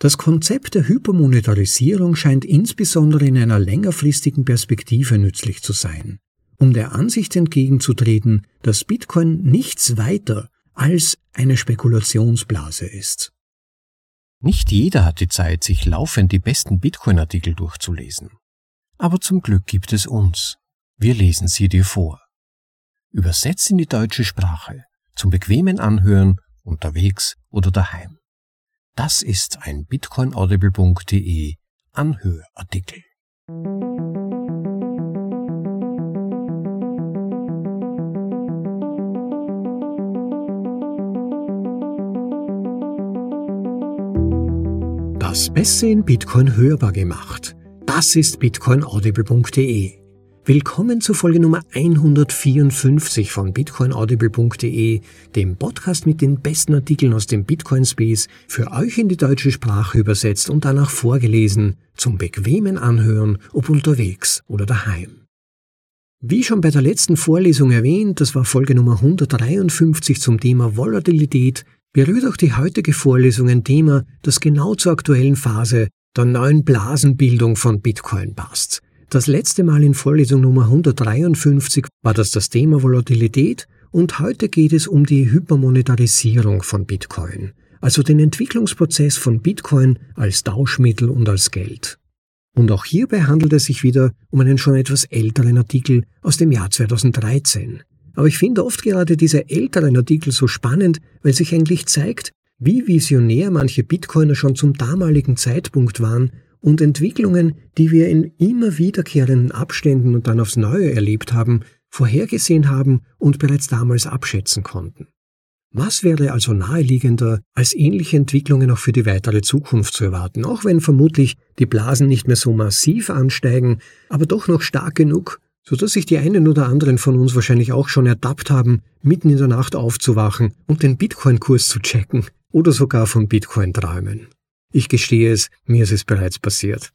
Das Konzept der Hypermonetarisierung scheint insbesondere in einer längerfristigen Perspektive nützlich zu sein, um der Ansicht entgegenzutreten, dass Bitcoin nichts weiter als eine Spekulationsblase ist. Nicht jeder hat die Zeit, sich laufend die besten Bitcoin-Artikel durchzulesen. Aber zum Glück gibt es uns. Wir lesen sie dir vor. Übersetzt in die deutsche Sprache, zum bequemen Anhören, unterwegs oder daheim. Das ist ein bitcoinaudible.de Anhörartikel. Das Beste in Bitcoin hörbar gemacht. Das ist bitcoinaudible.de. Willkommen zu Folge Nummer 154 von bitcoinaudible.de, dem Podcast mit den besten Artikeln aus dem Bitcoin Space, für euch in die deutsche Sprache übersetzt und danach vorgelesen, zum bequemen Anhören, ob unterwegs oder daheim. Wie schon bei der letzten Vorlesung erwähnt, das war Folge Nummer 153 zum Thema Volatilität, berührt auch die heutige Vorlesung ein Thema, das genau zur aktuellen Phase der neuen Blasenbildung von Bitcoin passt. Das letzte Mal in Vorlesung Nummer 153 war das das Thema Volatilität und heute geht es um die Hypermonetarisierung von Bitcoin, also den Entwicklungsprozess von Bitcoin als Tauschmittel und als Geld. Und auch hierbei handelt es sich wieder um einen schon etwas älteren Artikel aus dem Jahr 2013. Aber ich finde oft gerade diese älteren Artikel so spannend, weil sich eigentlich zeigt, wie visionär manche Bitcoiner schon zum damaligen Zeitpunkt waren und Entwicklungen, die wir in immer wiederkehrenden Abständen und dann aufs Neue erlebt haben, vorhergesehen haben und bereits damals abschätzen konnten. Was wäre also naheliegender, als ähnliche Entwicklungen auch für die weitere Zukunft zu erwarten, auch wenn vermutlich die Blasen nicht mehr so massiv ansteigen, aber doch noch stark genug, so dass sich die einen oder anderen von uns wahrscheinlich auch schon ertappt haben, mitten in der Nacht aufzuwachen und den Bitcoin-Kurs zu checken oder sogar von Bitcoin träumen. Ich gestehe es, mir ist es bereits passiert.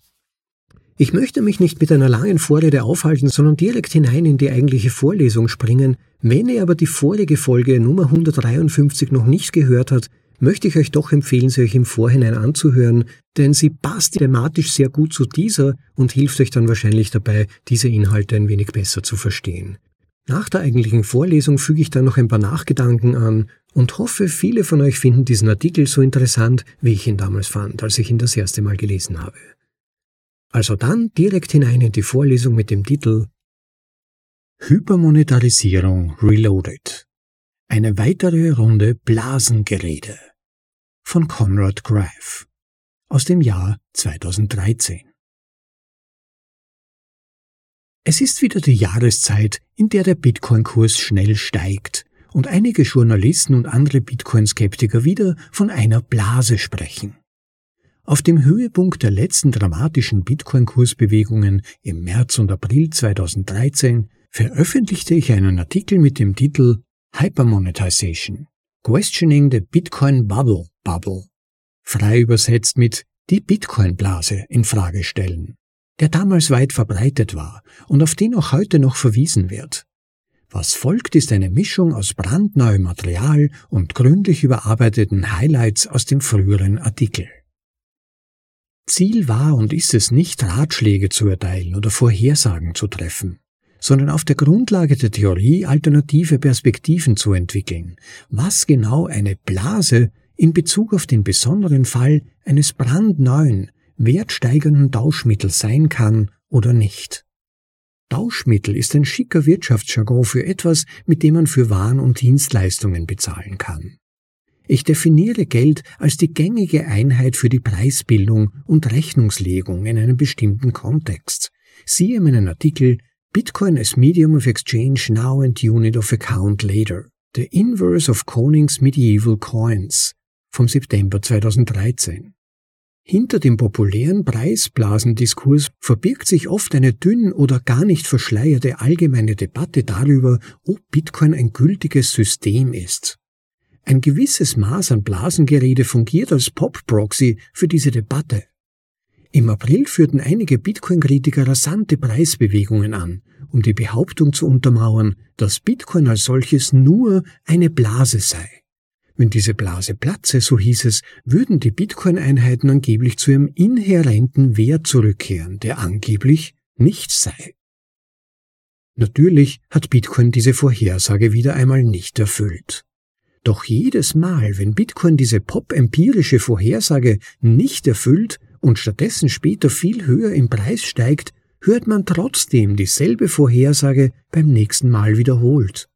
Ich möchte mich nicht mit einer langen Vorrede aufhalten, sondern direkt hinein in die eigentliche Vorlesung springen. Wenn ihr aber die vorige Folge Nummer 153 noch nicht gehört habt, möchte ich euch doch empfehlen, sie euch im Vorhinein anzuhören, denn sie passt thematisch sehr gut zu dieser und hilft euch dann wahrscheinlich dabei, diese Inhalte ein wenig besser zu verstehen. Nach der eigentlichen Vorlesung füge ich dann noch ein paar Nachgedanken an und hoffe, viele von euch finden diesen Artikel so interessant, wie ich ihn damals fand, als ich ihn das erste Mal gelesen habe. Also dann direkt hinein in die Vorlesung mit dem Titel Hypermonetarisierung Reloaded. Eine weitere Runde Blasengerede von Conrad Graff aus dem Jahr 2013. Es ist wieder die Jahreszeit, in der der Bitcoin-Kurs schnell steigt und einige Journalisten und andere Bitcoin-Skeptiker wieder von einer Blase sprechen. Auf dem Höhepunkt der letzten dramatischen Bitcoin-Kursbewegungen im März und April 2013 veröffentlichte ich einen Artikel mit dem Titel Hypermonetization Questioning the Bitcoin Bubble Bubble, frei übersetzt mit die Bitcoin-Blase in Frage stellen der damals weit verbreitet war und auf den auch heute noch verwiesen wird. Was folgt, ist eine Mischung aus brandneuem Material und gründlich überarbeiteten Highlights aus dem früheren Artikel. Ziel war und ist es nicht, Ratschläge zu erteilen oder Vorhersagen zu treffen, sondern auf der Grundlage der Theorie alternative Perspektiven zu entwickeln, was genau eine Blase in Bezug auf den besonderen Fall eines brandneuen, wertsteigernden Tauschmittel sein kann oder nicht. Tauschmittel ist ein schicker Wirtschaftsjargon für etwas, mit dem man für Waren und Dienstleistungen bezahlen kann. Ich definiere Geld als die gängige Einheit für die Preisbildung und Rechnungslegung in einem bestimmten Kontext. Siehe meinen Artikel Bitcoin as Medium of Exchange Now and Unit of Account Later. The Inverse of Konings Medieval Coins vom September 2013. Hinter dem populären Preisblasendiskurs verbirgt sich oft eine dünn oder gar nicht verschleierte allgemeine Debatte darüber, ob Bitcoin ein gültiges System ist. Ein gewisses Maß an Blasengerede fungiert als Pop-Proxy für diese Debatte. Im April führten einige Bitcoin-Kritiker rasante Preisbewegungen an, um die Behauptung zu untermauern, dass Bitcoin als solches nur eine Blase sei. Wenn diese Blase platze, so hieß es, würden die Bitcoin-Einheiten angeblich zu ihrem inhärenten Wert zurückkehren, der angeblich nichts sei. Natürlich hat Bitcoin diese Vorhersage wieder einmal nicht erfüllt. Doch jedes Mal, wenn Bitcoin diese pop-empirische Vorhersage nicht erfüllt und stattdessen später viel höher im Preis steigt, hört man trotzdem dieselbe Vorhersage beim nächsten Mal wiederholt.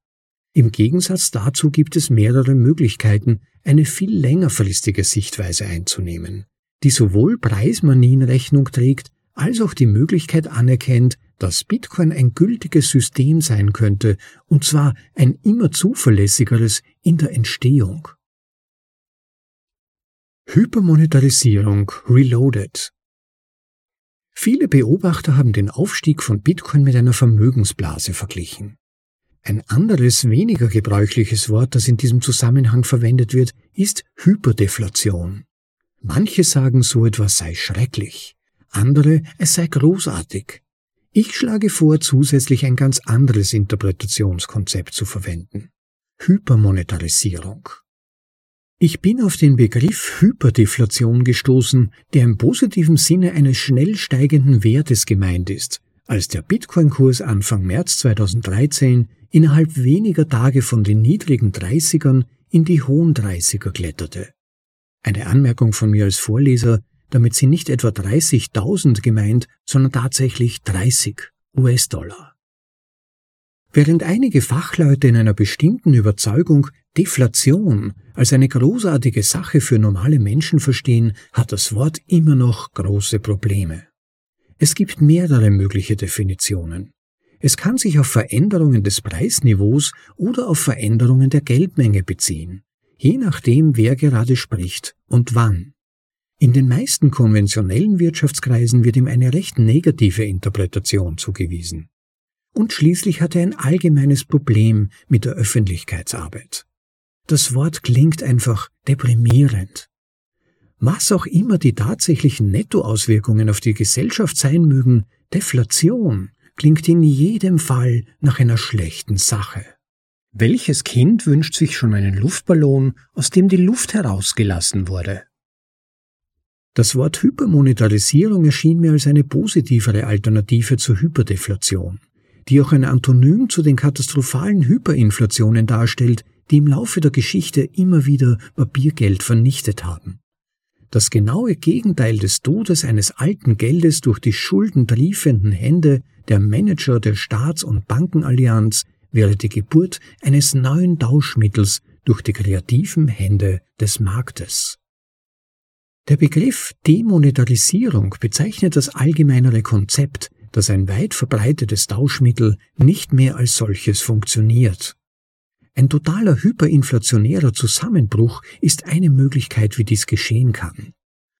Im Gegensatz dazu gibt es mehrere Möglichkeiten, eine viel längerfristige Sichtweise einzunehmen, die sowohl Preismanien Rechnung trägt, als auch die Möglichkeit anerkennt, dass Bitcoin ein gültiges System sein könnte, und zwar ein immer zuverlässigeres in der Entstehung. Hypermonetarisierung Reloaded Viele Beobachter haben den Aufstieg von Bitcoin mit einer Vermögensblase verglichen. Ein anderes, weniger gebräuchliches Wort, das in diesem Zusammenhang verwendet wird, ist Hyperdeflation. Manche sagen, so etwas sei schrecklich, andere, es sei großartig. Ich schlage vor, zusätzlich ein ganz anderes Interpretationskonzept zu verwenden. Hypermonetarisierung. Ich bin auf den Begriff Hyperdeflation gestoßen, der im positiven Sinne eines schnell steigenden Wertes gemeint ist, als der Bitcoin-Kurs Anfang März 2013 innerhalb weniger Tage von den niedrigen 30ern in die hohen 30er kletterte. Eine Anmerkung von mir als Vorleser, damit sind nicht etwa 30.000 gemeint, sondern tatsächlich 30 US-Dollar. Während einige Fachleute in einer bestimmten Überzeugung Deflation als eine großartige Sache für normale Menschen verstehen, hat das Wort immer noch große Probleme. Es gibt mehrere mögliche Definitionen. Es kann sich auf Veränderungen des Preisniveaus oder auf Veränderungen der Geldmenge beziehen, je nachdem, wer gerade spricht und wann. In den meisten konventionellen Wirtschaftskreisen wird ihm eine recht negative Interpretation zugewiesen. Und schließlich hat er ein allgemeines Problem mit der Öffentlichkeitsarbeit. Das Wort klingt einfach deprimierend. Was auch immer die tatsächlichen Nettoauswirkungen auf die Gesellschaft sein mögen, Deflation klingt in jedem Fall nach einer schlechten Sache. Welches Kind wünscht sich schon einen Luftballon, aus dem die Luft herausgelassen wurde? Das Wort Hypermonetarisierung erschien mir als eine positivere Alternative zur Hyperdeflation, die auch ein Antonym zu den katastrophalen Hyperinflationen darstellt, die im Laufe der Geschichte immer wieder Papiergeld vernichtet haben. Das genaue Gegenteil des Todes eines alten Geldes durch die schuldentriefenden Hände der Manager der Staats- und Bankenallianz wäre die Geburt eines neuen Tauschmittels durch die kreativen Hände des Marktes. Der Begriff Demonetarisierung bezeichnet das allgemeinere Konzept, dass ein weit verbreitetes Tauschmittel nicht mehr als solches funktioniert. Ein totaler hyperinflationärer Zusammenbruch ist eine Möglichkeit, wie dies geschehen kann.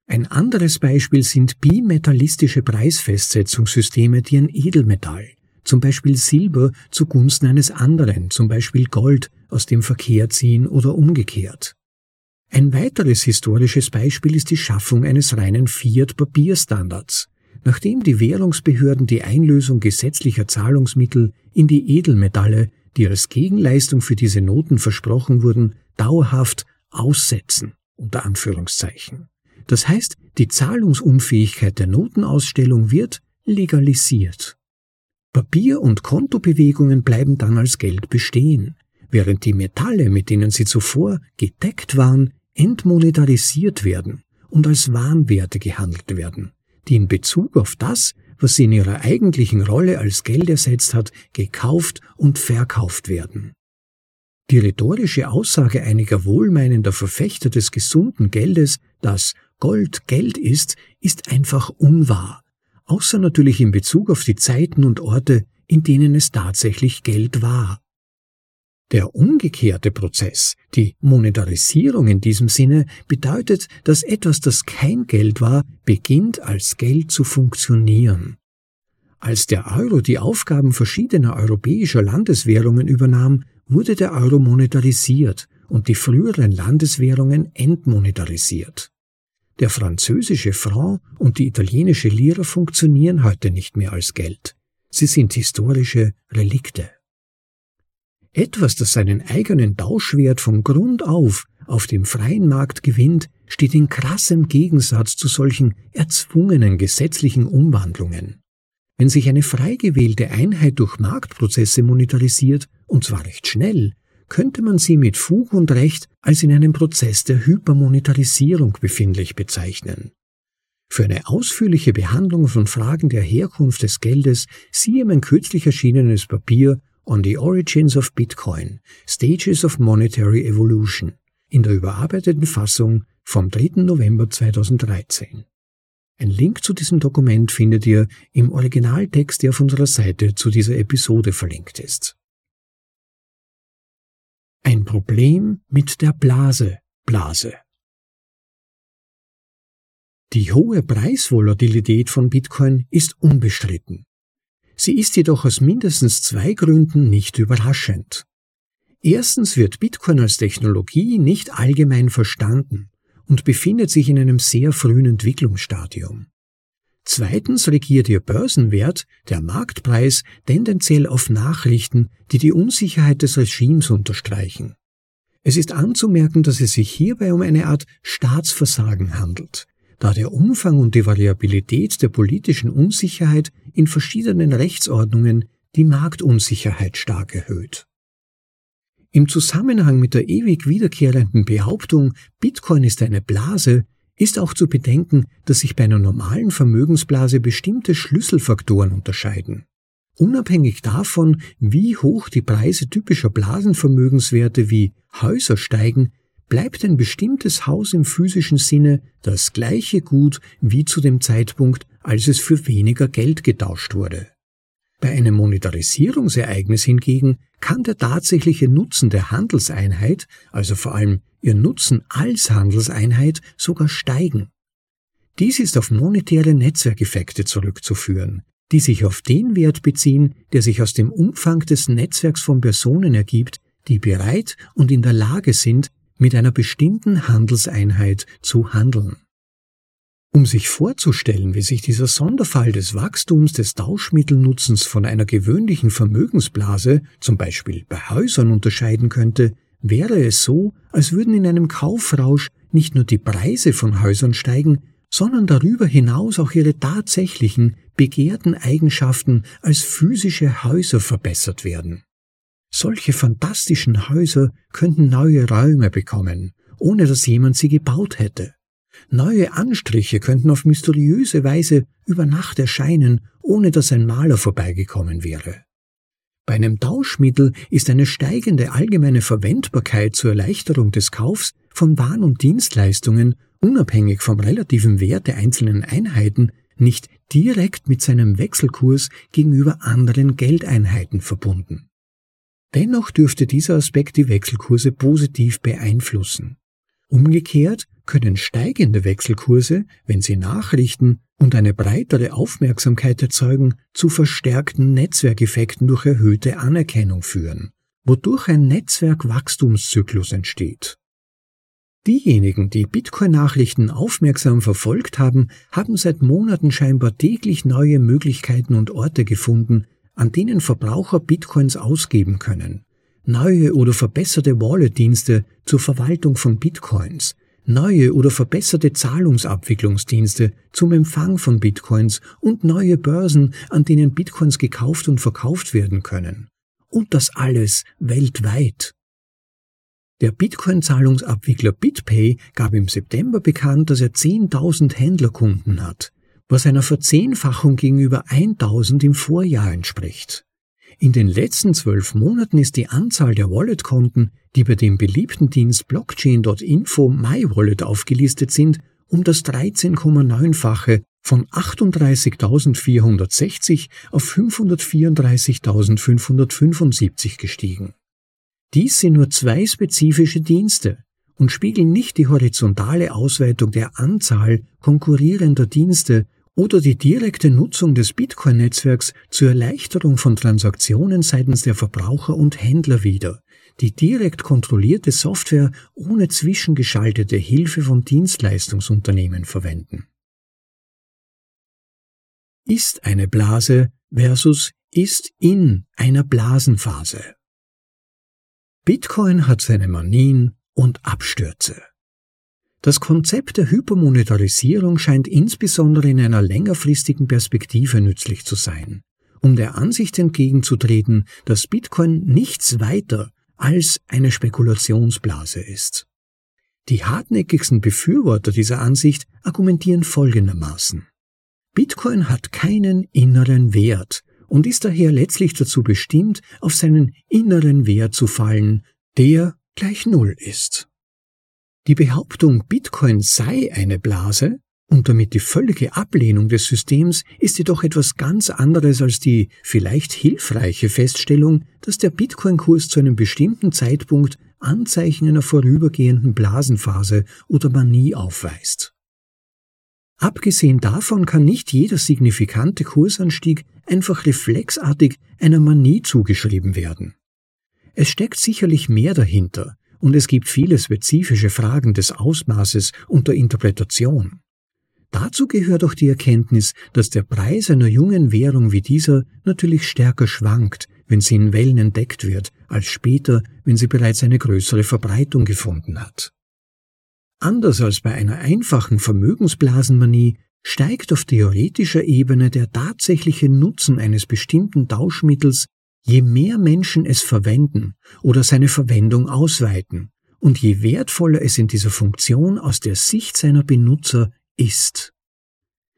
Ein anderes Beispiel sind bimetallistische Preisfestsetzungssysteme, die ein Edelmetall, zum Beispiel Silber, zugunsten eines anderen, zum Beispiel Gold, aus dem Verkehr ziehen oder umgekehrt. Ein weiteres historisches Beispiel ist die Schaffung eines reinen Fiat-Papierstandards, nachdem die Währungsbehörden die Einlösung gesetzlicher Zahlungsmittel in die Edelmetalle, die als Gegenleistung für diese Noten versprochen wurden, dauerhaft aussetzen, unter Anführungszeichen. Das heißt, die Zahlungsunfähigkeit der Notenausstellung wird legalisiert. Papier- und Kontobewegungen bleiben dann als Geld bestehen, während die Metalle, mit denen sie zuvor gedeckt waren, entmonetarisiert werden und als Warenwerte gehandelt werden, die in Bezug auf das, was sie in ihrer eigentlichen Rolle als Geld ersetzt hat, gekauft und verkauft werden. Die rhetorische Aussage einiger wohlmeinender Verfechter des gesunden Geldes, dass Gold Geld ist, ist einfach unwahr, außer natürlich in Bezug auf die Zeiten und Orte, in denen es tatsächlich Geld war. Der umgekehrte Prozess, die Monetarisierung in diesem Sinne, bedeutet, dass etwas, das kein Geld war, beginnt als Geld zu funktionieren. Als der Euro die Aufgaben verschiedener europäischer Landeswährungen übernahm, wurde der Euro monetarisiert und die früheren Landeswährungen entmonetarisiert. Der französische Franc und die italienische Lira funktionieren heute nicht mehr als Geld. Sie sind historische Relikte. Etwas, das seinen eigenen Tauschwert von Grund auf auf dem freien Markt gewinnt, steht in krassem Gegensatz zu solchen erzwungenen gesetzlichen Umwandlungen. Wenn sich eine frei gewählte Einheit durch Marktprozesse monetarisiert, und zwar recht schnell, könnte man sie mit Fug und Recht als in einem Prozess der Hypermonetarisierung befindlich bezeichnen. Für eine ausführliche Behandlung von Fragen der Herkunft des Geldes siehe mein kürzlich erschienenes Papier On the Origins of Bitcoin, Stages of Monetary Evolution in der überarbeiteten Fassung vom 3. November 2013. Ein Link zu diesem Dokument findet ihr im Originaltext, der auf unserer Seite zu dieser Episode verlinkt ist. Ein Problem mit der Blase Blase. Die hohe Preisvolatilität von Bitcoin ist unbestritten. Sie ist jedoch aus mindestens zwei Gründen nicht überraschend. Erstens wird Bitcoin als Technologie nicht allgemein verstanden und befindet sich in einem sehr frühen Entwicklungsstadium. Zweitens regiert ihr Börsenwert, der Marktpreis, tendenziell auf Nachrichten, die die Unsicherheit des Regimes unterstreichen. Es ist anzumerken, dass es sich hierbei um eine Art Staatsversagen handelt, da der Umfang und die Variabilität der politischen Unsicherheit in verschiedenen Rechtsordnungen die Marktunsicherheit stark erhöht. Im Zusammenhang mit der ewig wiederkehrenden Behauptung, Bitcoin ist eine Blase, ist auch zu bedenken, dass sich bei einer normalen Vermögensblase bestimmte Schlüsselfaktoren unterscheiden. Unabhängig davon, wie hoch die Preise typischer Blasenvermögenswerte wie Häuser steigen, bleibt ein bestimmtes Haus im physischen Sinne das gleiche Gut wie zu dem Zeitpunkt, als es für weniger Geld getauscht wurde. Bei einem Monetarisierungsereignis hingegen kann der tatsächliche Nutzen der Handelseinheit, also vor allem ihr Nutzen als Handelseinheit, sogar steigen. Dies ist auf monetäre Netzwerkeffekte zurückzuführen, die sich auf den Wert beziehen, der sich aus dem Umfang des Netzwerks von Personen ergibt, die bereit und in der Lage sind, mit einer bestimmten Handelseinheit zu handeln. Um sich vorzustellen, wie sich dieser Sonderfall des Wachstums des Tauschmittelnutzens von einer gewöhnlichen Vermögensblase, zum Beispiel bei Häusern, unterscheiden könnte, wäre es so, als würden in einem Kaufrausch nicht nur die Preise von Häusern steigen, sondern darüber hinaus auch ihre tatsächlichen, begehrten Eigenschaften als physische Häuser verbessert werden. Solche fantastischen Häuser könnten neue Räume bekommen, ohne dass jemand sie gebaut hätte. Neue Anstriche könnten auf mysteriöse Weise über Nacht erscheinen, ohne dass ein Maler vorbeigekommen wäre. Bei einem Tauschmittel ist eine steigende allgemeine Verwendbarkeit zur Erleichterung des Kaufs von Waren und Dienstleistungen, unabhängig vom relativen Wert der einzelnen Einheiten, nicht direkt mit seinem Wechselkurs gegenüber anderen Geldeinheiten verbunden. Dennoch dürfte dieser Aspekt die Wechselkurse positiv beeinflussen. Umgekehrt können steigende Wechselkurse, wenn sie Nachrichten und eine breitere Aufmerksamkeit erzeugen, zu verstärkten Netzwerkeffekten durch erhöhte Anerkennung führen, wodurch ein Netzwerkwachstumszyklus entsteht. Diejenigen, die Bitcoin-Nachrichten aufmerksam verfolgt haben, haben seit Monaten scheinbar täglich neue Möglichkeiten und Orte gefunden, an denen Verbraucher Bitcoins ausgeben können. Neue oder verbesserte Wallet-Dienste zur Verwaltung von Bitcoins, neue oder verbesserte Zahlungsabwicklungsdienste zum Empfang von Bitcoins und neue Börsen, an denen Bitcoins gekauft und verkauft werden können. Und das alles weltweit. Der Bitcoin-Zahlungsabwickler BitPay gab im September bekannt, dass er 10.000 Händlerkunden hat, was einer Verzehnfachung gegenüber 1.000 im Vorjahr entspricht. In den letzten zwölf Monaten ist die Anzahl der Wallet-Konten, die bei dem beliebten Dienst Blockchain.info MyWallet aufgelistet sind, um das 13,9-fache von 38.460 auf 534.575 gestiegen. Dies sind nur zwei spezifische Dienste und spiegeln nicht die horizontale Ausweitung der Anzahl konkurrierender Dienste oder die direkte Nutzung des Bitcoin-Netzwerks zur Erleichterung von Transaktionen seitens der Verbraucher und Händler wieder, die direkt kontrollierte Software ohne zwischengeschaltete Hilfe von Dienstleistungsunternehmen verwenden. Ist eine Blase versus ist in einer Blasenphase. Bitcoin hat seine Manien und Abstürze. Das Konzept der Hypermonetarisierung scheint insbesondere in einer längerfristigen Perspektive nützlich zu sein, um der Ansicht entgegenzutreten, dass Bitcoin nichts weiter als eine Spekulationsblase ist. Die hartnäckigsten Befürworter dieser Ansicht argumentieren folgendermaßen. Bitcoin hat keinen inneren Wert und ist daher letztlich dazu bestimmt, auf seinen inneren Wert zu fallen, der gleich Null ist. Die Behauptung, Bitcoin sei eine Blase und damit die völlige Ablehnung des Systems ist jedoch etwas ganz anderes als die vielleicht hilfreiche Feststellung, dass der Bitcoin-Kurs zu einem bestimmten Zeitpunkt Anzeichen einer vorübergehenden Blasenphase oder Manie aufweist. Abgesehen davon kann nicht jeder signifikante Kursanstieg einfach reflexartig einer Manie zugeschrieben werden. Es steckt sicherlich mehr dahinter, und es gibt viele spezifische Fragen des Ausmaßes und der Interpretation. Dazu gehört auch die Erkenntnis, dass der Preis einer jungen Währung wie dieser natürlich stärker schwankt, wenn sie in Wellen entdeckt wird, als später, wenn sie bereits eine größere Verbreitung gefunden hat. Anders als bei einer einfachen Vermögensblasenmanie steigt auf theoretischer Ebene der tatsächliche Nutzen eines bestimmten Tauschmittels, je mehr Menschen es verwenden oder seine Verwendung ausweiten und je wertvoller es in dieser Funktion aus der Sicht seiner Benutzer ist.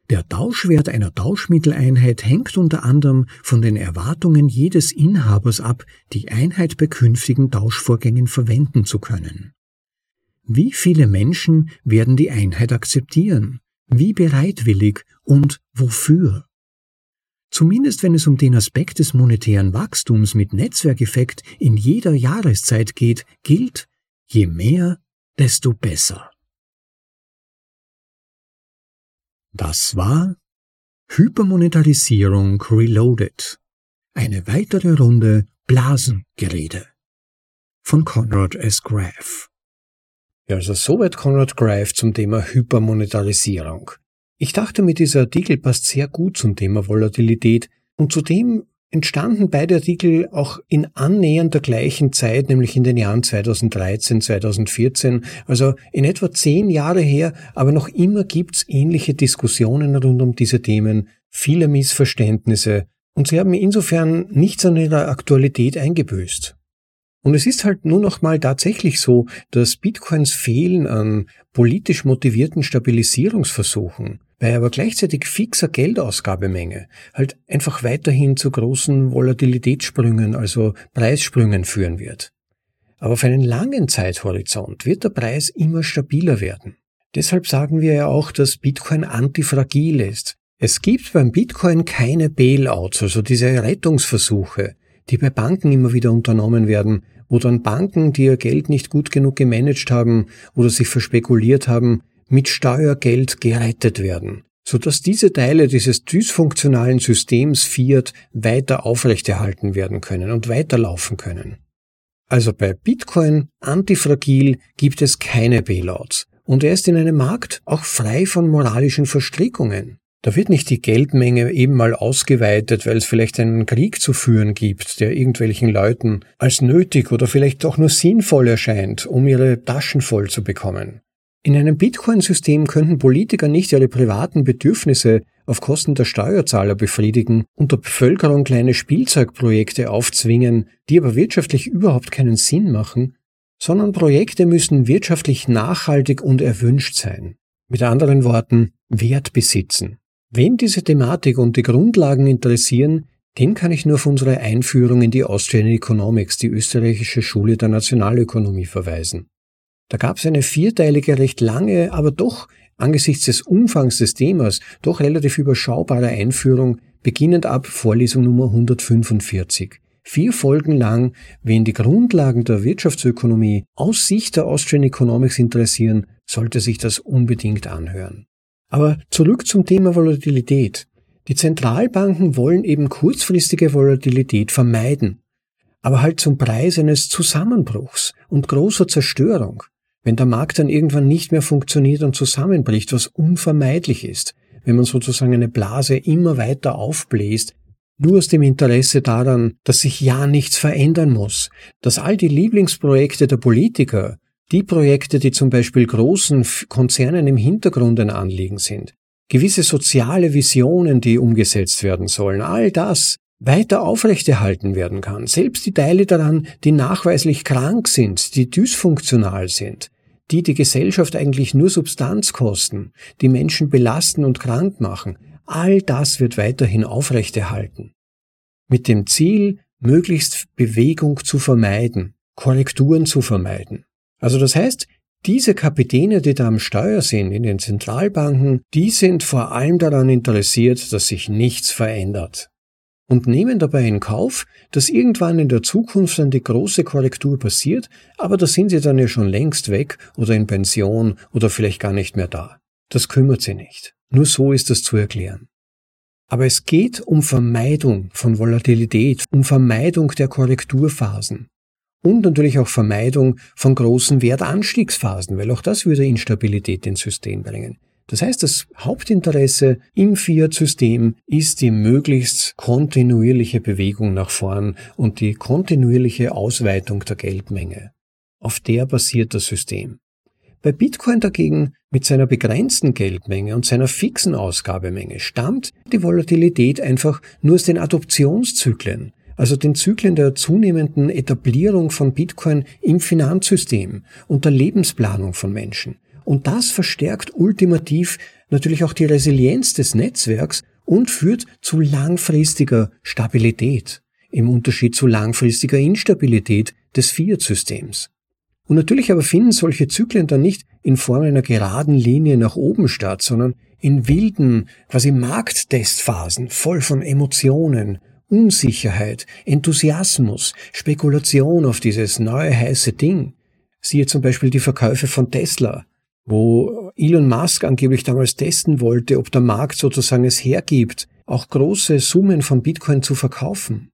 Der Tauschwert einer Tauschmitteleinheit hängt unter anderem von den Erwartungen jedes Inhabers ab, die Einheit bei künftigen Tauschvorgängen verwenden zu können. Wie viele Menschen werden die Einheit akzeptieren? Wie bereitwillig und wofür? Zumindest wenn es um den Aspekt des monetären Wachstums mit Netzwerkeffekt in jeder Jahreszeit geht, gilt, je mehr, desto besser. Das war Hypermonetarisierung Reloaded. Eine weitere Runde Blasengerede von Conrad S. Graff. Ja, also soweit Conrad Graff zum Thema Hypermonetarisierung. Ich dachte, mit dieser Artikel passt sehr gut zum Thema Volatilität. Und zudem entstanden beide Artikel auch in annähernd der gleichen Zeit, nämlich in den Jahren 2013, 2014, also in etwa zehn Jahre her, aber noch immer gibt's ähnliche Diskussionen rund um diese Themen, viele Missverständnisse. Und sie haben insofern nichts an ihrer Aktualität eingebüßt. Und es ist halt nur noch mal tatsächlich so, dass Bitcoins fehlen an politisch motivierten Stabilisierungsversuchen, bei aber gleichzeitig fixer Geldausgabemenge halt einfach weiterhin zu großen Volatilitätssprüngen, also Preissprüngen führen wird. Aber auf einen langen Zeithorizont wird der Preis immer stabiler werden. Deshalb sagen wir ja auch, dass Bitcoin antifragil ist. Es gibt beim Bitcoin keine Bailouts, also diese Rettungsversuche, die bei Banken immer wieder unternommen werden, wo dann Banken, die ihr Geld nicht gut genug gemanagt haben oder sich verspekuliert haben, mit Steuergeld gerettet werden, sodass diese Teile dieses dysfunktionalen Systems Fiat weiter aufrechterhalten werden können und weiterlaufen können. Also bei Bitcoin antifragil gibt es keine Bailouts und er ist in einem Markt auch frei von moralischen Verstrickungen. Da wird nicht die Geldmenge eben mal ausgeweitet, weil es vielleicht einen Krieg zu führen gibt, der irgendwelchen Leuten als nötig oder vielleicht auch nur sinnvoll erscheint, um ihre Taschen voll zu bekommen. In einem Bitcoin-System könnten Politiker nicht ihre privaten Bedürfnisse auf Kosten der Steuerzahler befriedigen und der Bevölkerung kleine Spielzeugprojekte aufzwingen, die aber wirtschaftlich überhaupt keinen Sinn machen, sondern Projekte müssen wirtschaftlich nachhaltig und erwünscht sein. Mit anderen Worten, Wert besitzen. Wen diese Thematik und die Grundlagen interessieren, den kann ich nur auf unsere Einführung in die Austrian Economics, die österreichische Schule der Nationalökonomie, verweisen. Da gab es eine vierteilige, recht lange, aber doch angesichts des Umfangs des Themas doch relativ überschaubare Einführung, beginnend ab Vorlesung Nummer 145. Vier Folgen lang, wen die Grundlagen der Wirtschaftsökonomie aus Sicht der Austrian Economics interessieren, sollte sich das unbedingt anhören. Aber zurück zum Thema Volatilität. Die Zentralbanken wollen eben kurzfristige Volatilität vermeiden, aber halt zum Preis eines Zusammenbruchs und großer Zerstörung, wenn der Markt dann irgendwann nicht mehr funktioniert und zusammenbricht, was unvermeidlich ist, wenn man sozusagen eine Blase immer weiter aufbläst, nur aus dem Interesse daran, dass sich ja nichts verändern muss, dass all die Lieblingsprojekte der Politiker Die Projekte, die zum Beispiel großen Konzernen im Hintergrund ein Anliegen sind, gewisse soziale Visionen, die umgesetzt werden sollen, all das weiter aufrechterhalten werden kann. Selbst die Teile daran, die nachweislich krank sind, die dysfunktional sind, die die Gesellschaft eigentlich nur Substanz kosten, die Menschen belasten und krank machen, all das wird weiterhin aufrechterhalten. Mit dem Ziel, möglichst Bewegung zu vermeiden, Korrekturen zu vermeiden. Also das heißt, diese Kapitäne, die da am Steuer sind in den Zentralbanken, die sind vor allem daran interessiert, dass sich nichts verändert und nehmen dabei in Kauf, dass irgendwann in der Zukunft dann die große Korrektur passiert, aber da sind sie dann ja schon längst weg oder in Pension oder vielleicht gar nicht mehr da. Das kümmert sie nicht. Nur so ist das zu erklären. Aber es geht um Vermeidung von Volatilität, um Vermeidung der Korrekturphasen und natürlich auch Vermeidung von großen Wertanstiegsphasen, weil auch das würde Instabilität ins System bringen. Das heißt, das Hauptinteresse im Fiat-System ist die möglichst kontinuierliche Bewegung nach vorn und die kontinuierliche Ausweitung der Geldmenge. Auf der basiert das System. Bei Bitcoin dagegen mit seiner begrenzten Geldmenge und seiner fixen Ausgabemenge stammt die Volatilität einfach nur aus den Adoptionszyklen, also den Zyklen der zunehmenden Etablierung von Bitcoin im Finanzsystem und der Lebensplanung von Menschen. Und das verstärkt ultimativ natürlich auch die Resilienz des Netzwerks und führt zu langfristiger Stabilität im Unterschied zu langfristiger Instabilität des Fiat-Systems. Und natürlich aber finden solche Zyklen dann nicht in Form einer geraden Linie nach oben statt, sondern in wilden, quasi Markttestphasen, voll von Emotionen, Unsicherheit, Enthusiasmus, Spekulation auf dieses neue heiße Ding. Siehe zum Beispiel die Verkäufe von Tesla, wo Elon Musk angeblich damals testen wollte, ob der Markt sozusagen es hergibt, auch große Summen von Bitcoin zu verkaufen.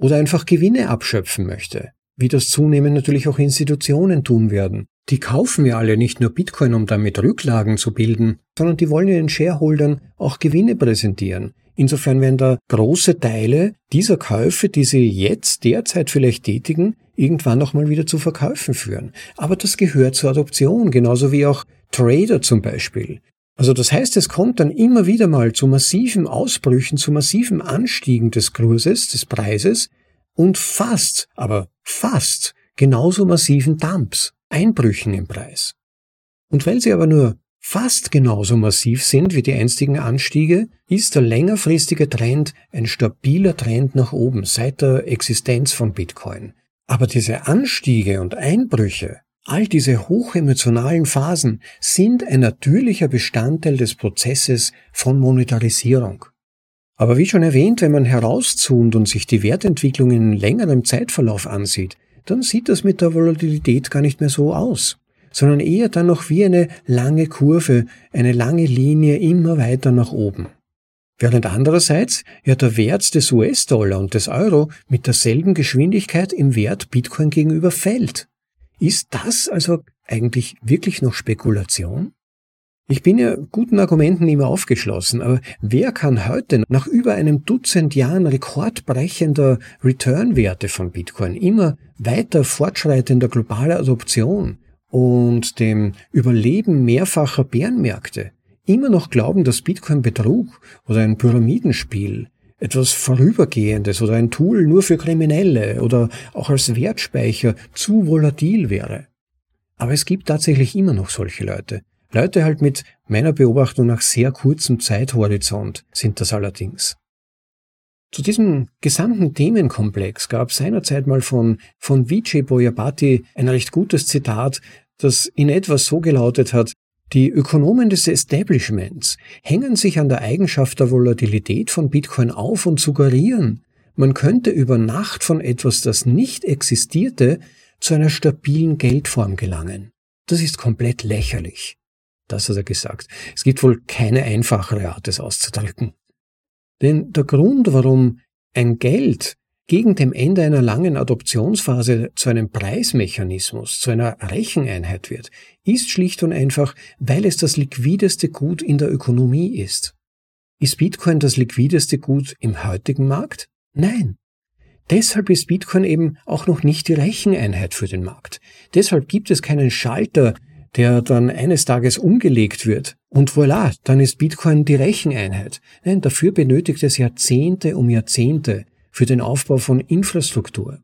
Oder einfach Gewinne abschöpfen möchte, wie das zunehmend natürlich auch Institutionen tun werden. Die kaufen ja alle nicht nur Bitcoin, um damit Rücklagen zu bilden, sondern die wollen ihren Shareholdern auch Gewinne präsentieren. Insofern werden da große Teile dieser Käufe, die sie jetzt derzeit vielleicht tätigen, irgendwann nochmal wieder zu Verkäufen führen. Aber das gehört zur Adoption, genauso wie auch Trader zum Beispiel. Also das heißt, es kommt dann immer wieder mal zu massiven Ausbrüchen, zu massiven Anstiegen des Kurses, des Preises und fast, aber fast genauso massiven Dumps, Einbrüchen im Preis. Und weil sie aber nur fast genauso massiv sind wie die einstigen Anstiege, ist der längerfristige Trend ein stabiler Trend nach oben seit der Existenz von Bitcoin. Aber diese Anstiege und Einbrüche, all diese hochemotionalen Phasen sind ein natürlicher Bestandteil des Prozesses von Monetarisierung. Aber wie schon erwähnt, wenn man herauszoomt und sich die Wertentwicklung in längerem Zeitverlauf ansieht, dann sieht das mit der Volatilität gar nicht mehr so aus sondern eher dann noch wie eine lange Kurve, eine lange Linie immer weiter nach oben. Während andererseits ja der Wert des US-Dollar und des Euro mit derselben Geschwindigkeit im Wert Bitcoin gegenüber fällt. Ist das also eigentlich wirklich noch Spekulation? Ich bin ja guten Argumenten immer aufgeschlossen, aber wer kann heute nach über einem Dutzend Jahren rekordbrechender Return-Werte von Bitcoin, immer weiter fortschreitender globaler Adoption, und dem Überleben mehrfacher Bärenmärkte immer noch glauben, dass Bitcoin Betrug oder ein Pyramidenspiel, etwas Vorübergehendes oder ein Tool nur für Kriminelle oder auch als Wertspeicher zu volatil wäre. Aber es gibt tatsächlich immer noch solche Leute. Leute halt mit meiner Beobachtung nach sehr kurzem Zeithorizont sind das allerdings. Zu diesem gesamten Themenkomplex gab seinerzeit mal von, von Vijay Boyabati ein recht gutes Zitat, das in etwa so gelautet hat, die Ökonomen des Establishments hängen sich an der Eigenschaft der Volatilität von Bitcoin auf und suggerieren, man könnte über Nacht von etwas, das nicht existierte, zu einer stabilen Geldform gelangen. Das ist komplett lächerlich. Das hat er gesagt. Es gibt wohl keine einfachere Art, es auszudrücken. Denn der Grund, warum ein Geld gegen dem Ende einer langen Adoptionsphase zu einem Preismechanismus, zu einer Recheneinheit wird, ist schlicht und einfach, weil es das liquideste Gut in der Ökonomie ist. Ist Bitcoin das liquideste Gut im heutigen Markt? Nein. Deshalb ist Bitcoin eben auch noch nicht die Recheneinheit für den Markt. Deshalb gibt es keinen Schalter, der dann eines Tages umgelegt wird. Und voilà, dann ist Bitcoin die Recheneinheit. Nein, dafür benötigt es Jahrzehnte um Jahrzehnte für den Aufbau von Infrastruktur.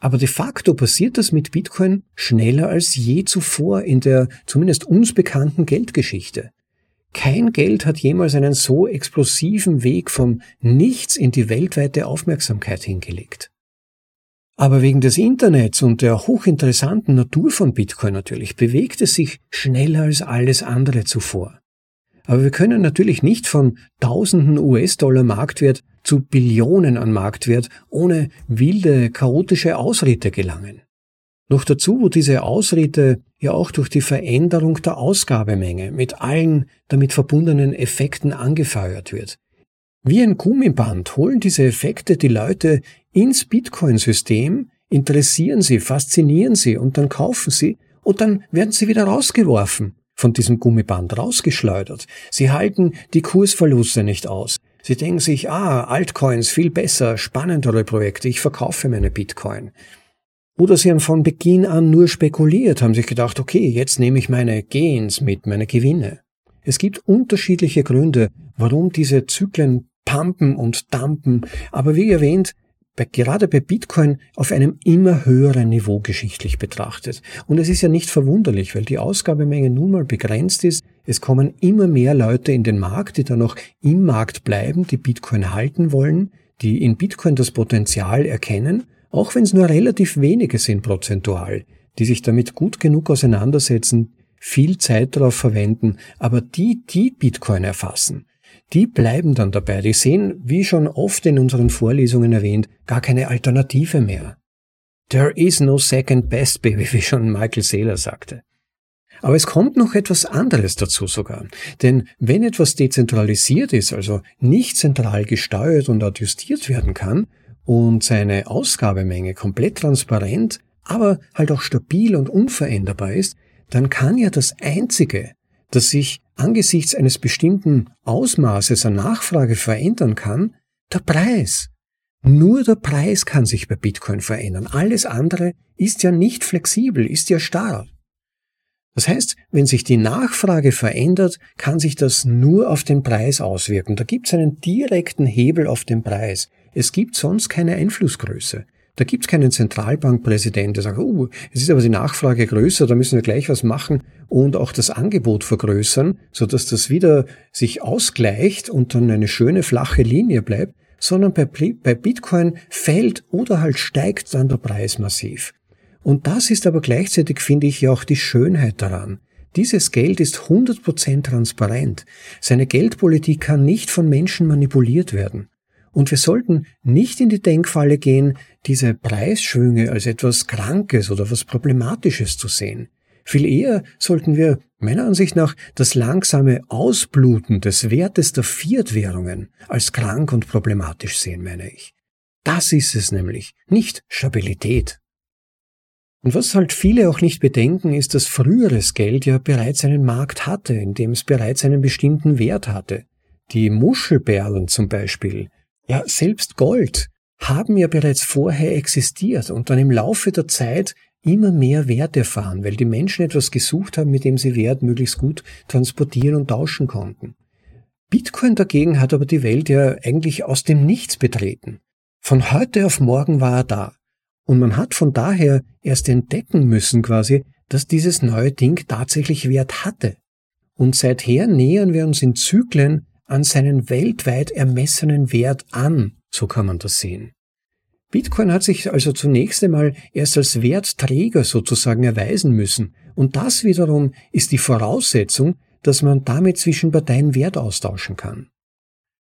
Aber de facto passiert das mit Bitcoin schneller als je zuvor in der zumindest uns bekannten Geldgeschichte. Kein Geld hat jemals einen so explosiven Weg vom Nichts in die weltweite Aufmerksamkeit hingelegt. Aber wegen des Internets und der hochinteressanten Natur von Bitcoin natürlich bewegt es sich schneller als alles andere zuvor. Aber wir können natürlich nicht von tausenden US-Dollar Marktwert zu Billionen an Marktwert ohne wilde, chaotische Ausritte gelangen. Noch dazu, wo diese Ausritte ja auch durch die Veränderung der Ausgabemenge mit allen damit verbundenen Effekten angefeuert wird. Wie ein Gummiband holen diese Effekte die Leute ins Bitcoin-System, interessieren sie, faszinieren sie und dann kaufen sie und dann werden sie wieder rausgeworfen, von diesem Gummiband rausgeschleudert. Sie halten die Kursverluste nicht aus. Sie denken sich, ah, Altcoins viel besser, spannendere Projekte, ich verkaufe meine Bitcoin. Oder sie haben von Beginn an nur spekuliert, haben sich gedacht, okay, jetzt nehme ich meine Gains mit, meine Gewinne. Es gibt unterschiedliche Gründe, warum diese Zyklen pumpen und dampen, aber wie erwähnt, bei, gerade bei Bitcoin auf einem immer höheren Niveau geschichtlich betrachtet. Und es ist ja nicht verwunderlich, weil die Ausgabemenge nun mal begrenzt ist. Es kommen immer mehr Leute in den Markt, die dann noch im Markt bleiben, die Bitcoin halten wollen, die in Bitcoin das Potenzial erkennen auch wenn es nur relativ wenige sind prozentual, die sich damit gut genug auseinandersetzen, viel Zeit darauf verwenden, aber die, die Bitcoin erfassen, die bleiben dann dabei. Die sehen, wie schon oft in unseren Vorlesungen erwähnt, gar keine Alternative mehr. There is no second best, baby, wie schon Michael Saylor sagte. Aber es kommt noch etwas anderes dazu sogar. Denn wenn etwas dezentralisiert ist, also nicht zentral gesteuert und adjustiert werden kann, und seine Ausgabemenge komplett transparent, aber halt auch stabil und unveränderbar ist, dann kann ja das Einzige, das sich angesichts eines bestimmten Ausmaßes an Nachfrage verändern kann, der Preis. Nur der Preis kann sich bei Bitcoin verändern. Alles andere ist ja nicht flexibel, ist ja starr. Das heißt, wenn sich die Nachfrage verändert, kann sich das nur auf den Preis auswirken. Da gibt es einen direkten Hebel auf den Preis. Es gibt sonst keine Einflussgröße. Da gibt es keinen Zentralbankpräsident, der sagt, oh, es ist aber die Nachfrage größer, da müssen wir gleich was machen und auch das Angebot vergrößern, sodass das wieder sich ausgleicht und dann eine schöne flache Linie bleibt, sondern bei, bei Bitcoin fällt oder halt steigt dann der Preis massiv. Und das ist aber gleichzeitig, finde ich, ja auch die Schönheit daran. Dieses Geld ist 100% transparent. Seine Geldpolitik kann nicht von Menschen manipuliert werden. Und wir sollten nicht in die Denkfalle gehen, diese Preisschwünge als etwas Krankes oder was Problematisches zu sehen. Viel eher sollten wir meiner Ansicht nach das langsame Ausbluten des Wertes der Fiat-Währungen als krank und problematisch sehen, meine ich. Das ist es nämlich, nicht Stabilität. Und was halt viele auch nicht bedenken, ist, dass früheres Geld ja bereits einen Markt hatte, in dem es bereits einen bestimmten Wert hatte. Die Muschelperlen zum Beispiel, ja, selbst Gold haben ja bereits vorher existiert und dann im Laufe der Zeit immer mehr Wert erfahren, weil die Menschen etwas gesucht haben, mit dem sie Wert möglichst gut transportieren und tauschen konnten. Bitcoin dagegen hat aber die Welt ja eigentlich aus dem Nichts betreten. Von heute auf morgen war er da. Und man hat von daher erst entdecken müssen quasi, dass dieses neue Ding tatsächlich Wert hatte. Und seither nähern wir uns in Zyklen an seinen weltweit ermessenen Wert an, so kann man das sehen. Bitcoin hat sich also zunächst einmal erst als Wertträger sozusagen erweisen müssen, und das wiederum ist die Voraussetzung, dass man damit zwischen Parteien Wert austauschen kann.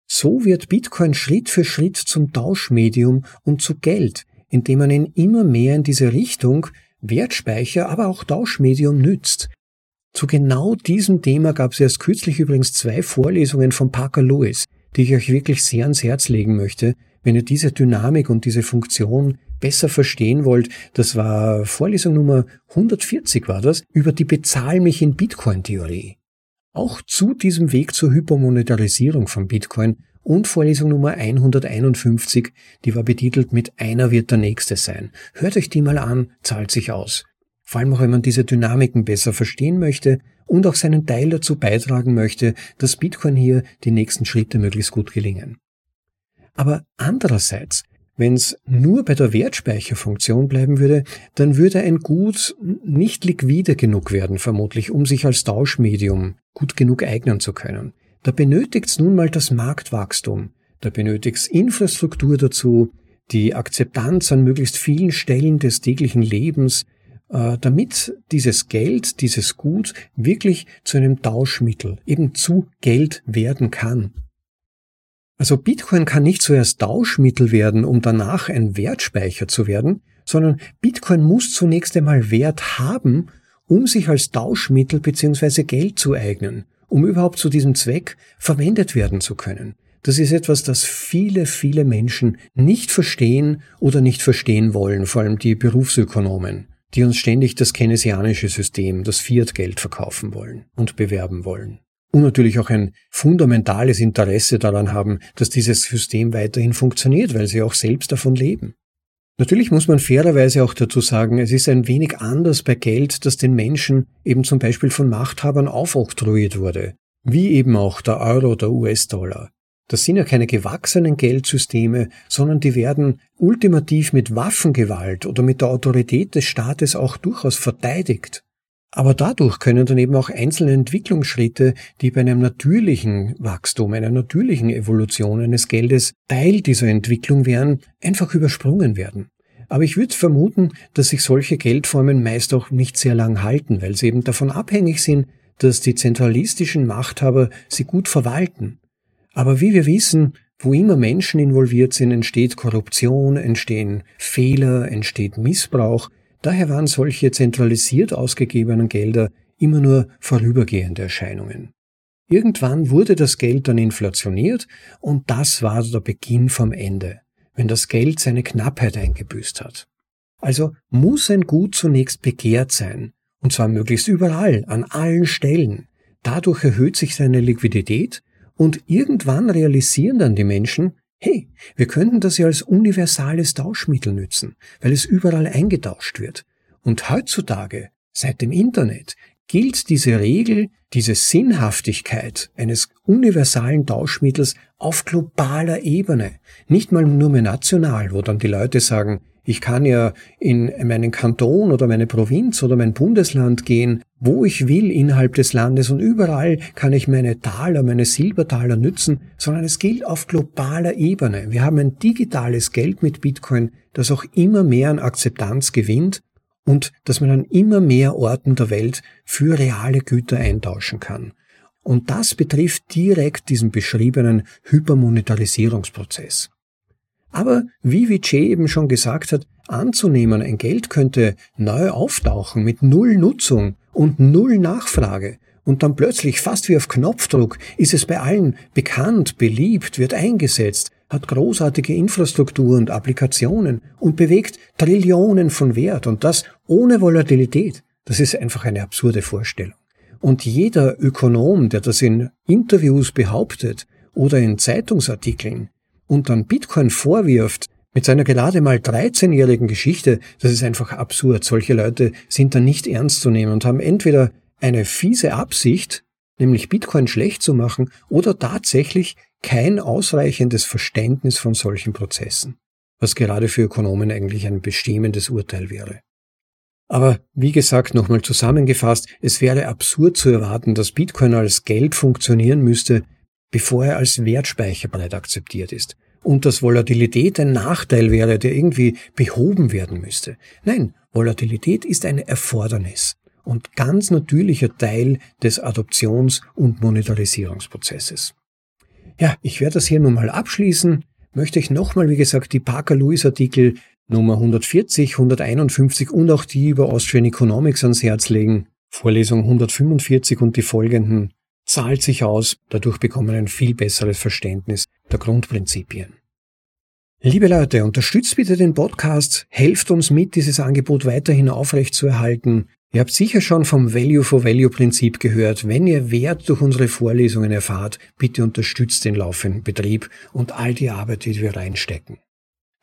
So wird Bitcoin Schritt für Schritt zum Tauschmedium und zu Geld, indem man ihn immer mehr in diese Richtung Wertspeicher, aber auch Tauschmedium nützt, zu genau diesem Thema gab es erst kürzlich übrigens zwei Vorlesungen von Parker Lewis, die ich euch wirklich sehr ans Herz legen möchte, wenn ihr diese Dynamik und diese Funktion besser verstehen wollt. Das war Vorlesung Nummer 140 war das, über die Bezahl mich in Bitcoin-Theorie. Auch zu diesem Weg zur Hypermonetarisierung von Bitcoin und Vorlesung Nummer 151, die war betitelt mit Einer wird der Nächste sein. Hört euch die mal an, zahlt sich aus. Vor allem auch, wenn man diese Dynamiken besser verstehen möchte und auch seinen Teil dazu beitragen möchte, dass Bitcoin hier die nächsten Schritte möglichst gut gelingen. Aber andererseits, wenn es nur bei der Wertspeicherfunktion bleiben würde, dann würde ein Gut nicht liquide genug werden, vermutlich, um sich als Tauschmedium gut genug eignen zu können. Da benötigt's nun mal das Marktwachstum, da benötigt's Infrastruktur dazu, die Akzeptanz an möglichst vielen Stellen des täglichen Lebens, äh, damit dieses Geld, dieses Gut wirklich zu einem Tauschmittel, eben zu Geld werden kann. Also Bitcoin kann nicht zuerst Tauschmittel werden, um danach ein Wertspeicher zu werden, sondern Bitcoin muss zunächst einmal Wert haben, um sich als Tauschmittel bzw. Geld zu eignen, um überhaupt zu diesem Zweck verwendet werden zu können. Das ist etwas, das viele, viele Menschen nicht verstehen oder nicht verstehen wollen, vor allem die Berufsökonomen, die uns ständig das keynesianische System, das Fiat-Geld verkaufen wollen und bewerben wollen und natürlich auch ein fundamentales Interesse daran haben, dass dieses System weiterhin funktioniert, weil sie auch selbst davon leben. Natürlich muss man fairerweise auch dazu sagen, es ist ein wenig anders bei Geld, das den Menschen eben zum Beispiel von Machthabern aufoktroyiert wurde, wie eben auch der Euro, der US-Dollar. Das sind ja keine gewachsenen Geldsysteme, sondern die werden ultimativ mit Waffengewalt oder mit der Autorität des Staates auch durchaus verteidigt. Aber dadurch können dann eben auch einzelne Entwicklungsschritte, die bei einem natürlichen Wachstum, einer natürlichen Evolution eines Geldes Teil dieser Entwicklung wären, einfach übersprungen werden. Aber ich würde vermuten, dass sich solche Geldformen meist auch nicht sehr lang halten, weil sie eben davon abhängig sind, dass die zentralistischen Machthaber sie gut verwalten. Aber wie wir wissen, wo immer Menschen involviert sind, entsteht Korruption, entstehen Fehler, entsteht Missbrauch, Daher waren solche zentralisiert ausgegebenen Gelder immer nur vorübergehende Erscheinungen. Irgendwann wurde das Geld dann inflationiert und das war der Beginn vom Ende, wenn das Geld seine Knappheit eingebüßt hat. Also muss ein Gut zunächst begehrt sein, und zwar möglichst überall, an allen Stellen. Dadurch erhöht sich seine Liquidität und irgendwann realisieren dann die Menschen, Hey, wir könnten das ja als universales Tauschmittel nützen, weil es überall eingetauscht wird. Und heutzutage, seit dem Internet, gilt diese Regel, diese Sinnhaftigkeit eines universalen Tauschmittels auf globaler Ebene, nicht mal nur mehr national, wo dann die Leute sagen, ich kann ja in meinen Kanton oder meine Provinz oder mein Bundesland gehen, wo ich will innerhalb des Landes und überall kann ich meine Taler, meine Silbertaler nützen, sondern es gilt auf globaler Ebene. Wir haben ein digitales Geld mit Bitcoin, das auch immer mehr an Akzeptanz gewinnt und dass man an immer mehr Orten der Welt für reale Güter eintauschen kann. Und das betrifft direkt diesen beschriebenen Hypermonetarisierungsprozess. Aber wie Vijay eben schon gesagt hat, anzunehmen, ein Geld könnte neu auftauchen mit null Nutzung und null Nachfrage und dann plötzlich fast wie auf Knopfdruck ist es bei allen bekannt, beliebt, wird eingesetzt, hat großartige Infrastruktur und Applikationen und bewegt Trillionen von Wert und das ohne Volatilität. Das ist einfach eine absurde Vorstellung. Und jeder Ökonom, der das in Interviews behauptet oder in Zeitungsartikeln, und dann Bitcoin vorwirft, mit seiner gerade mal 13-jährigen Geschichte, das ist einfach absurd. Solche Leute sind dann nicht ernst zu nehmen und haben entweder eine fiese Absicht, nämlich Bitcoin schlecht zu machen, oder tatsächlich kein ausreichendes Verständnis von solchen Prozessen, was gerade für Ökonomen eigentlich ein bestimmendes Urteil wäre. Aber wie gesagt, nochmal zusammengefasst, es wäre absurd zu erwarten, dass Bitcoin als Geld funktionieren müsste, bevor er als Wertspeicherbrett akzeptiert ist und dass Volatilität ein Nachteil wäre, der irgendwie behoben werden müsste. Nein, Volatilität ist ein Erfordernis und ganz natürlicher Teil des Adoptions- und Monetarisierungsprozesses. Ja, ich werde das hier nun mal abschließen. Möchte ich nochmal, wie gesagt, die Parker-Lewis-Artikel Nummer 140, 151 und auch die über Austrian Economics ans Herz legen. Vorlesung 145 und die folgenden zahlt sich aus, dadurch bekommen wir ein viel besseres Verständnis der Grundprinzipien. Liebe Leute, unterstützt bitte den Podcast, helft uns mit, dieses Angebot weiterhin aufrechtzuerhalten. Ihr habt sicher schon vom Value for Value Prinzip gehört. Wenn ihr Wert durch unsere Vorlesungen erfahrt, bitte unterstützt den laufenden Betrieb und all die Arbeit, die wir reinstecken.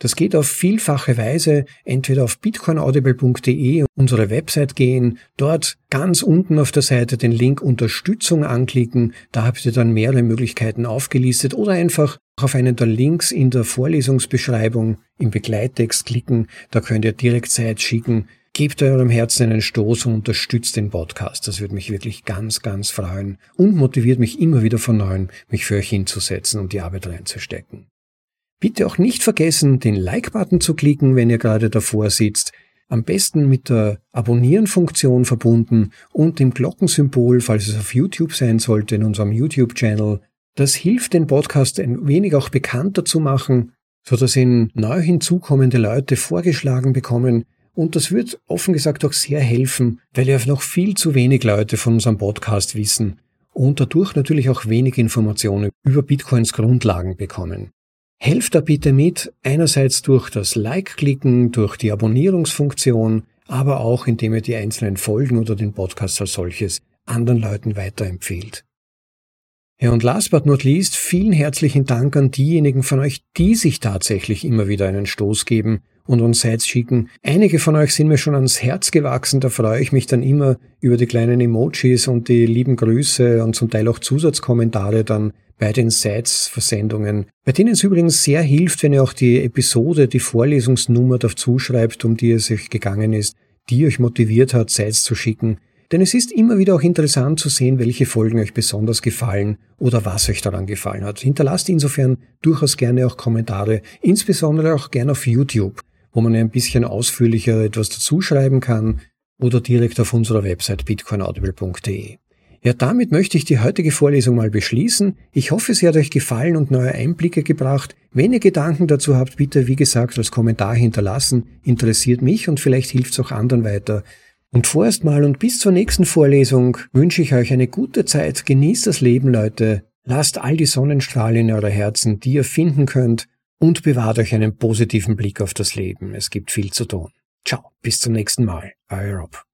Das geht auf vielfache Weise, entweder auf bitcoinaudible.de, unsere Website gehen, dort ganz unten auf der Seite den Link Unterstützung anklicken, da habt ihr dann mehrere Möglichkeiten aufgelistet oder einfach auf einen der Links in der Vorlesungsbeschreibung im Begleittext klicken, da könnt ihr direkt Zeit schicken, Gebt eurem Herzen einen Stoß und unterstützt den Podcast. Das würde mich wirklich ganz, ganz freuen und motiviert mich immer wieder von neuem, mich für euch hinzusetzen und die Arbeit reinzustecken. Bitte auch nicht vergessen, den Like-Button zu klicken, wenn ihr gerade davor sitzt. Am besten mit der Abonnieren-Funktion verbunden und dem Glockensymbol, falls es auf YouTube sein sollte, in unserem YouTube-Channel. Das hilft, den Podcast ein wenig auch bekannter zu machen, so dass ihn neu hinzukommende Leute vorgeschlagen bekommen, und das wird offen gesagt auch sehr helfen, weil ja noch viel zu wenig Leute von unserem Podcast wissen und dadurch natürlich auch wenig Informationen über Bitcoins Grundlagen bekommen. Helft da bitte mit, einerseits durch das Like-Klicken, durch die Abonnierungsfunktion, aber auch indem ihr die einzelnen Folgen oder den Podcast als solches anderen Leuten weiterempfehlt. Ja, und last but not least, vielen herzlichen Dank an diejenigen von euch, die sich tatsächlich immer wieder einen Stoß geben und uns Sites schicken. Einige von euch sind mir schon ans Herz gewachsen, da freue ich mich dann immer über die kleinen Emojis und die lieben Grüße und zum Teil auch Zusatzkommentare dann bei den Sites-Versendungen, bei denen es übrigens sehr hilft, wenn ihr auch die Episode, die Vorlesungsnummer dazu schreibt, um die es euch gegangen ist, die euch motiviert hat, Sites zu schicken. Denn es ist immer wieder auch interessant zu sehen, welche Folgen euch besonders gefallen oder was euch daran gefallen hat. Hinterlasst insofern durchaus gerne auch Kommentare, insbesondere auch gerne auf YouTube, wo man ein bisschen ausführlicher etwas dazuschreiben kann oder direkt auf unserer Website bitcoinaudible.de. Ja, damit möchte ich die heutige Vorlesung mal beschließen. Ich hoffe, sie hat euch gefallen und neue Einblicke gebracht. Wenn ihr Gedanken dazu habt, bitte, wie gesagt, als Kommentar hinterlassen. Interessiert mich und vielleicht hilft es auch anderen weiter. Und vorerst mal und bis zur nächsten Vorlesung wünsche ich euch eine gute Zeit. Genießt das Leben, Leute. Lasst all die Sonnenstrahlen in eure Herzen, die ihr finden könnt, und bewahrt euch einen positiven Blick auf das Leben. Es gibt viel zu tun. Ciao, bis zum nächsten Mal. Euer Rob.